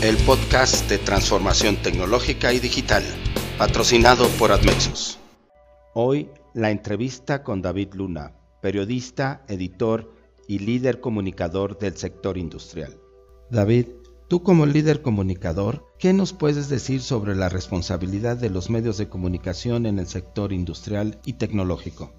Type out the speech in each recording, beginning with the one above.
El podcast de transformación tecnológica y digital, patrocinado por Admexus. Hoy la entrevista con David Luna, periodista, editor y líder comunicador del sector industrial. David, tú como líder comunicador, ¿qué nos puedes decir sobre la responsabilidad de los medios de comunicación en el sector industrial y tecnológico?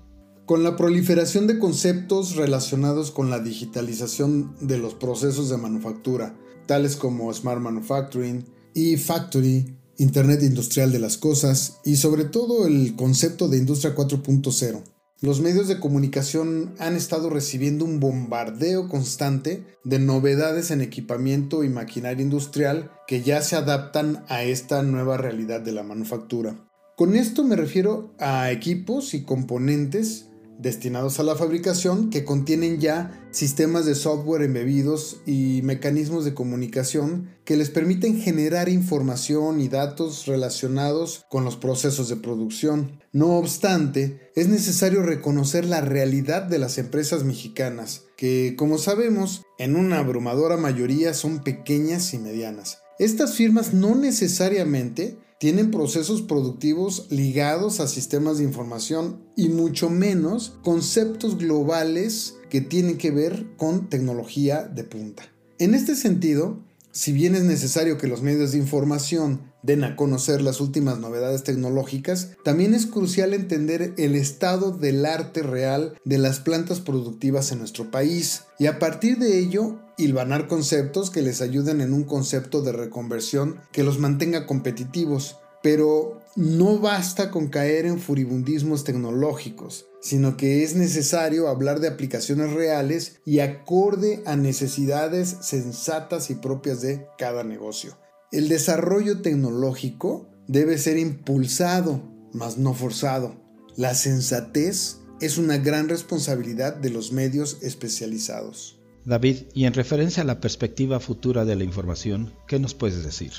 Con la proliferación de conceptos relacionados con la digitalización de los procesos de manufactura, tales como Smart Manufacturing, e-Factory, Internet Industrial de las Cosas y sobre todo el concepto de Industria 4.0, los medios de comunicación han estado recibiendo un bombardeo constante de novedades en equipamiento y maquinaria industrial que ya se adaptan a esta nueva realidad de la manufactura. Con esto me refiero a equipos y componentes destinados a la fabricación que contienen ya sistemas de software embebidos y mecanismos de comunicación que les permiten generar información y datos relacionados con los procesos de producción. No obstante, es necesario reconocer la realidad de las empresas mexicanas, que como sabemos, en una abrumadora mayoría son pequeñas y medianas. Estas firmas no necesariamente tienen procesos productivos ligados a sistemas de información y mucho menos conceptos globales que tienen que ver con tecnología de punta. En este sentido, si bien es necesario que los medios de información den a conocer las últimas novedades tecnológicas, también es crucial entender el estado del arte real de las plantas productivas en nuestro país y a partir de ello hilvanar conceptos que les ayuden en un concepto de reconversión que los mantenga competitivos. Pero no basta con caer en furibundismos tecnológicos, sino que es necesario hablar de aplicaciones reales y acorde a necesidades sensatas y propias de cada negocio. El desarrollo tecnológico debe ser impulsado, mas no forzado. La sensatez es una gran responsabilidad de los medios especializados. David, y en referencia a la perspectiva futura de la información, ¿qué nos puedes decir?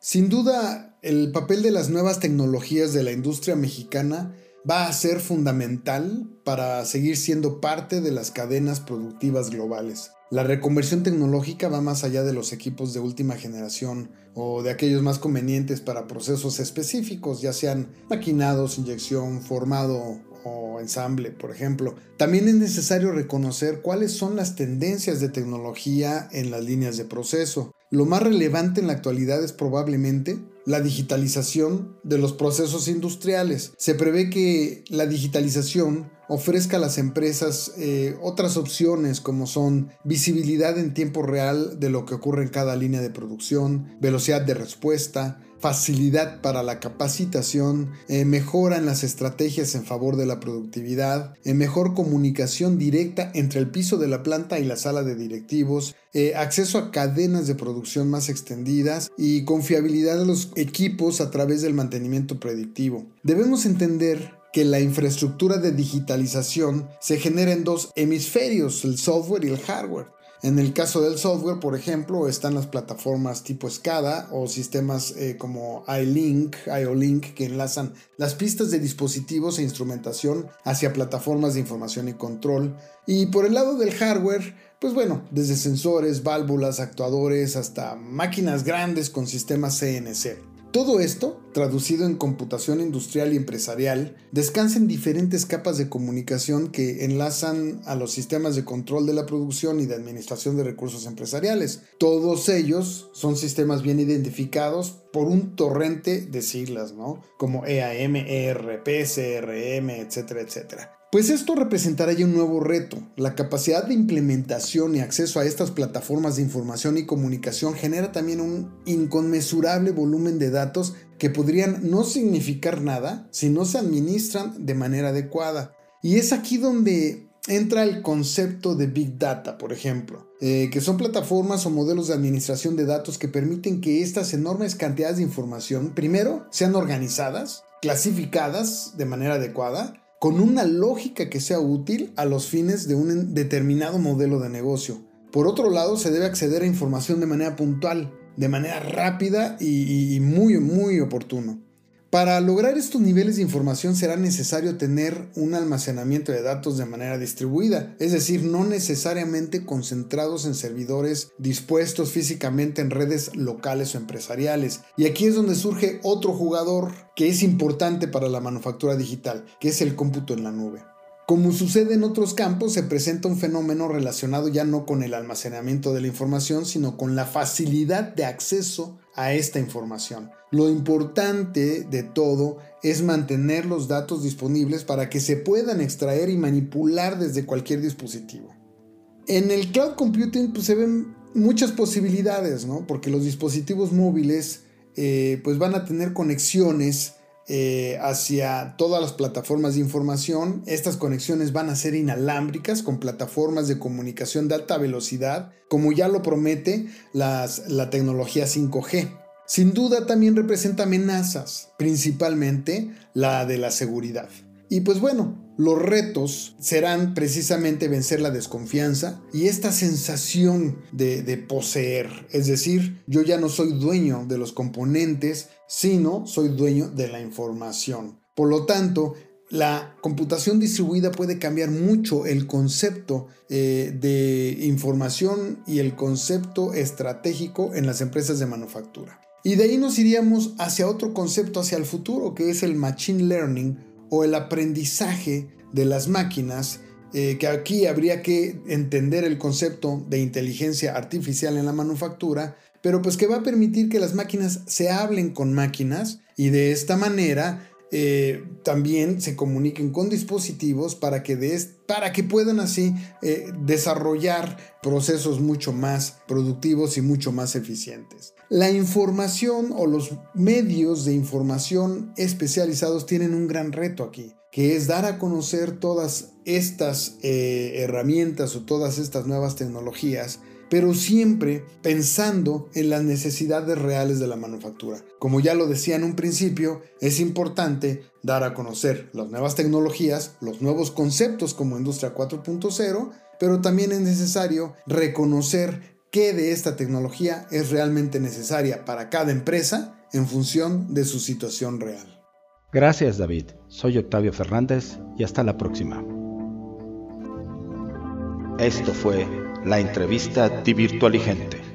Sin duda, el papel de las nuevas tecnologías de la industria mexicana va a ser fundamental para seguir siendo parte de las cadenas productivas globales. La reconversión tecnológica va más allá de los equipos de última generación o de aquellos más convenientes para procesos específicos, ya sean maquinados, inyección, formado o ensamble, por ejemplo. También es necesario reconocer cuáles son las tendencias de tecnología en las líneas de proceso. Lo más relevante en la actualidad es probablemente la digitalización de los procesos industriales. Se prevé que la digitalización ofrezca a las empresas eh, otras opciones como son visibilidad en tiempo real de lo que ocurre en cada línea de producción, velocidad de respuesta, facilidad para la capacitación, eh, mejora en las estrategias en favor de la productividad, eh, mejor comunicación directa entre el piso de la planta y la sala de directivos, eh, acceso a cadenas de producción más extendidas y confiabilidad de los equipos a través del mantenimiento predictivo. Debemos entender que la infraestructura de digitalización se genera en dos hemisferios, el software y el hardware. En el caso del software, por ejemplo, están las plataformas tipo SCADA o sistemas eh, como iLink, IOLink que enlazan las pistas de dispositivos e instrumentación hacia plataformas de información y control. Y por el lado del hardware, pues bueno, desde sensores, válvulas, actuadores hasta máquinas grandes con sistemas CNC. Todo esto, traducido en computación industrial y empresarial, descansa en diferentes capas de comunicación que enlazan a los sistemas de control de la producción y de administración de recursos empresariales. Todos ellos son sistemas bien identificados por un torrente de siglas, ¿no? Como EAM, ERP, CRM, etcétera, etcétera. Pues esto representará ya un nuevo reto. La capacidad de implementación y acceso a estas plataformas de información y comunicación genera también un inconmensurable volumen de datos que podrían no significar nada si no se administran de manera adecuada. Y es aquí donde entra el concepto de Big Data, por ejemplo, eh, que son plataformas o modelos de administración de datos que permiten que estas enormes cantidades de información, primero, sean organizadas, clasificadas de manera adecuada, con una lógica que sea útil a los fines de un determinado modelo de negocio. Por otro lado, se debe acceder a información de manera puntual, de manera rápida y, muy, muy oportuno. Para lograr estos niveles de información será necesario tener un almacenamiento de datos de manera distribuida, es decir, no necesariamente concentrados en servidores dispuestos físicamente en redes locales o empresariales. Y aquí es donde surge otro jugador que es importante para la manufactura digital, que es el cómputo en la nube. Como sucede en otros campos, se presenta un fenómeno relacionado ya no con el almacenamiento de la información, sino con la facilidad de acceso a esta información. Lo importante de todo es mantener los datos disponibles para que se puedan extraer y manipular desde cualquier dispositivo. En el cloud computing pues, se ven muchas posibilidades, ¿no? Porque los dispositivos móviles eh, pues van a tener conexiones eh, hacia todas las plataformas de información. Estas conexiones van a ser inalámbricas con plataformas de comunicación de alta velocidad, como ya lo promete la tecnología 5G. Sin duda también representa amenazas, principalmente la de la seguridad. Y pues bueno, los retos serán precisamente vencer la desconfianza y esta sensación de, poseer. Es decir, yo ya no soy dueño de los componentes, sino soy dueño de la información. Por lo tanto, la computación distribuida puede cambiar mucho el concepto eh, de información y el concepto estratégico en las empresas de manufactura. Y de ahí nos iríamos hacia otro concepto, hacia el futuro, que es el machine learning o el aprendizaje de las máquinas, eh, que aquí habría que entender el concepto de inteligencia artificial en la manufactura, pero pues que va a permitir que las máquinas se hablen con máquinas y de esta manera eh, también se comuniquen con dispositivos para que, para que puedan así eh, desarrollar procesos mucho más productivos y mucho más eficientes. La información o los medios de información especializados tienen un gran reto aquí, que es dar a conocer todas estas eh, herramientas o todas estas nuevas tecnologías pero siempre pensando en las necesidades reales de la manufactura. Como ya lo decía en un principio, es importante dar a conocer las nuevas tecnologías, los nuevos conceptos como Industria 4.0, pero también es necesario reconocer qué de esta tecnología es realmente necesaria para cada empresa en función de su situación real. Gracias David, soy Octavio Fernández y hasta la próxima. Esto fue la entrevista Virtualigente.